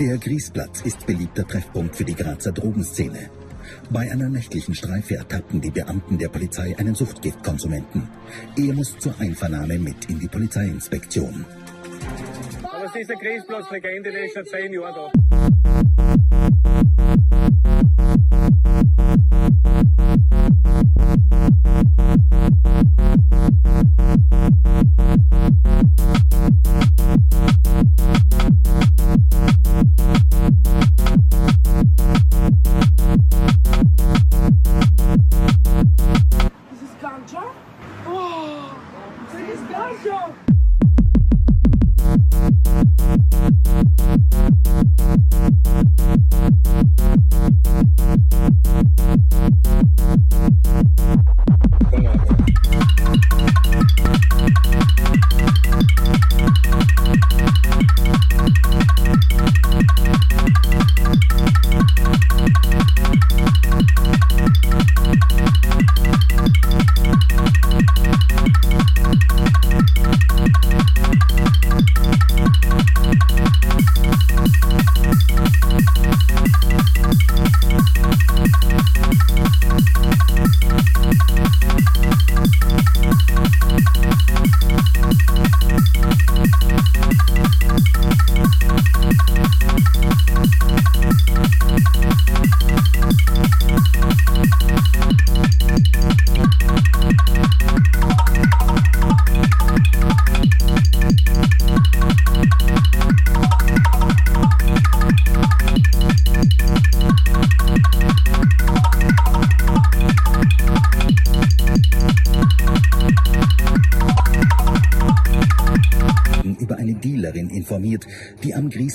Der Griesplatz ist beliebter Treffpunkt für die Grazer Drogenszene. Bei einer nächtlichen Streife ertappten die Beamten der Polizei einen Suchtgiftkonsumenten. Er muss zur Einvernahme mit in die Polizeiinspektion. Es ist eine Griesplatz-Legende, die ist schon zehn Jahre da.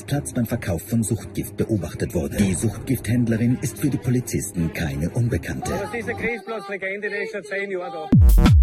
Griesplatz beim Verkauf von Suchtgift beobachtet wurde. Die Suchtgifthändlerin ist für die Polizisten keine Unbekannte. Es ist eine Griesplatz-Legende, die ist schon zehn Jahre da.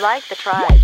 Like the tribe.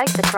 Like the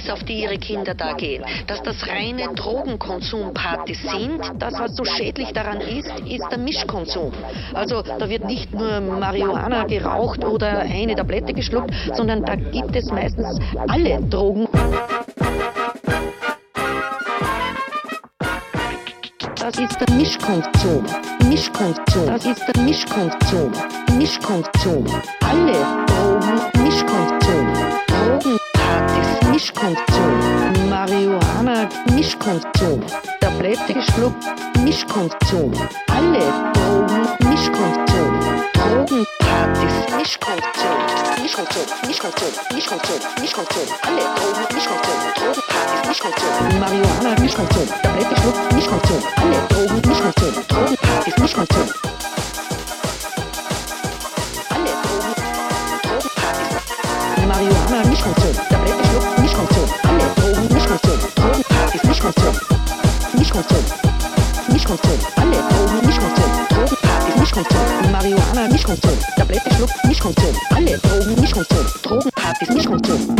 Rave-Party ist, auf die ihre Kinder da gehen. Dass das reine Drogenkonsumpartys sind. Das, was so schädlich daran ist, ist der Mischkonsum. Also da wird nicht nur Marihuana geraucht oder eine Tablette geschluckt, sondern da gibt es meistens alle Drogen. Das ist der Mischkonsum. Mischkonsum. Das ist der Mischkonsum. Mischkonsum. Alle Drogenpartys Mischkonsum. Marihuana Mischkonsum. Tablette geschluckt Mischkonsum. Alle Drogen Mischkonsum. Drogenpartys Mischkonsum. Mischkonsum. Mischkonsum. Mischkonsum. Mischkonsum. Alle Drogen Mischkonsum. Drogenpartys Mischkonsum. Marihuana Mischkonsum. Tablette geschluckt Mischkonsum. Alle Drogen Mischkonsum. Drogenpartys. Drogenpartys. Marihuana Mischkonsum. Tablette Mischkonsum. Mischkonsum. Mischkonsum. Alle Drogen Mischkonsum. Drogenpartys Mischkonsum. Marihuana Mischkonsum. Tablette schluckt Mischkonsum. Alle Drogen Mischkonsum. Drogenpartys Mischkonsum.